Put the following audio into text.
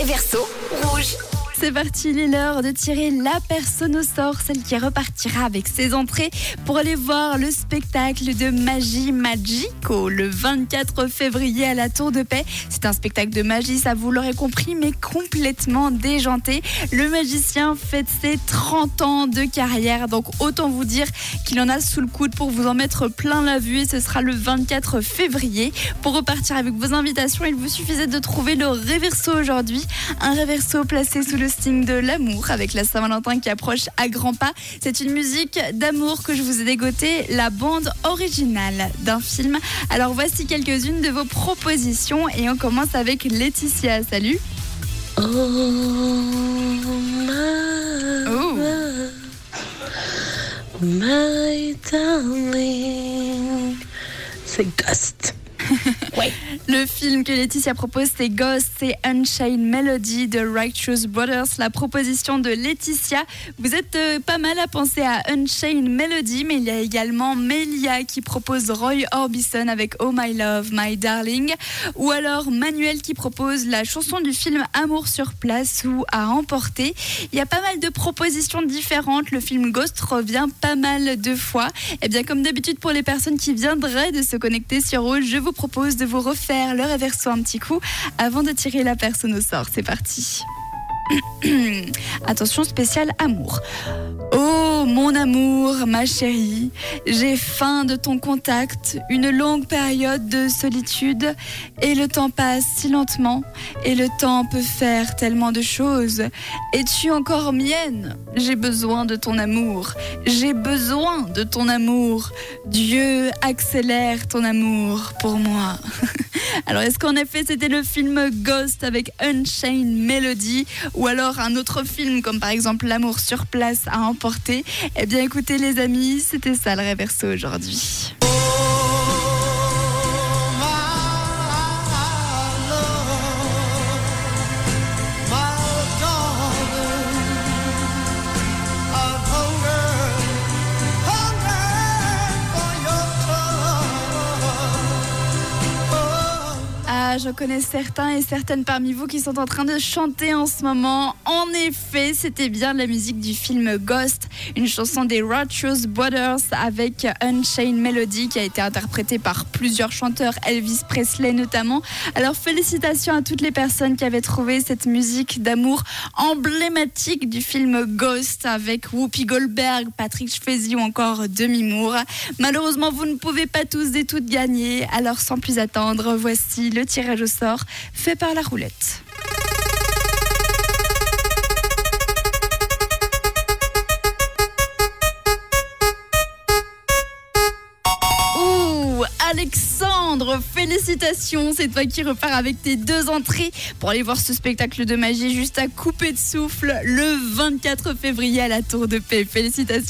Réverso rouge. C'est parti, il est l'heure de tirer la personne au sort, celle qui repartira avec ses entrées pour aller voir le spectacle de Magie Magico le 24 février à la Tour de Paix. C'est un spectacle de magie, ça vous l'aurez compris, mais complètement déjanté. Le magicien fête ses 30 ans de carrière, donc autant vous dire qu'il en a sous le coude pour vous en mettre plein la vue et ce sera le 24 février. Pour repartir avec vos invitations, il vous suffisait de trouver le réverso aujourd'hui, un réverso placé sous le de l'amour avec la Saint-Valentin qui approche à grands pas. C'est une musique d'amour que je vous ai dégoté, la bande originale d'un film. Alors voici quelques-unes de vos propositions et on commence avec Laetitia. Salut. Oh, Oh. my darling. C'est Ghost. Le film que Laetitia propose, c'est Ghost, c'est Unchained Melody de Righteous Brothers. La proposition de Laetitia, vous êtes euh, pas mal à penser à Unchained Melody, mais il y a également Melia qui propose Roy Orbison avec Oh My Love, My Darling, ou alors Manuel qui propose la chanson du film Amour sur place ou À emporter. Il y a pas mal de propositions différentes. Le film Ghost revient pas mal de fois. Et bien, comme d'habitude pour les personnes qui viendraient de se connecter sur Rouge, je vous propose de refaire le réverso un petit coup avant de tirer la personne au sort. C'est parti. Attention spécial amour. Oh mon amour, ma chérie, j'ai faim de ton contact, une longue période de solitude, et le temps passe si lentement, et le temps peut faire tellement de choses. Es-tu encore mienne? J'ai besoin de ton amour, j'ai besoin de ton amour. Dieu accélère ton amour pour moi. Alors est-ce qu'en effet c'était le film Ghost avec Unchained Melody ou alors un autre film comme par exemple L'amour sur place à emporter? Eh bien écoutez les amis, c'était ça le réverso aujourd'hui. Ah, je connais certains et certaines parmi vous qui sont en train de chanter en ce moment. En effet, c'était bien la musique du film Ghost, une chanson des Righteous Brothers avec Unchained Melody qui a été interprétée par plusieurs chanteurs, Elvis Presley notamment. Alors félicitations à toutes les personnes qui avaient trouvé cette musique d'amour emblématique du film Ghost avec Whoopi Goldberg, Patrick Swayze ou encore Demi Moore. Malheureusement, vous ne pouvez pas tous et toutes gagner. Alors sans plus attendre, voici le tirage au sort fait par la roulette. Alexandre, félicitations, c'est toi qui repars avec tes deux entrées pour aller voir ce spectacle de magie juste à couper de souffle le 24 février à la Tour de Paix. Félicitations.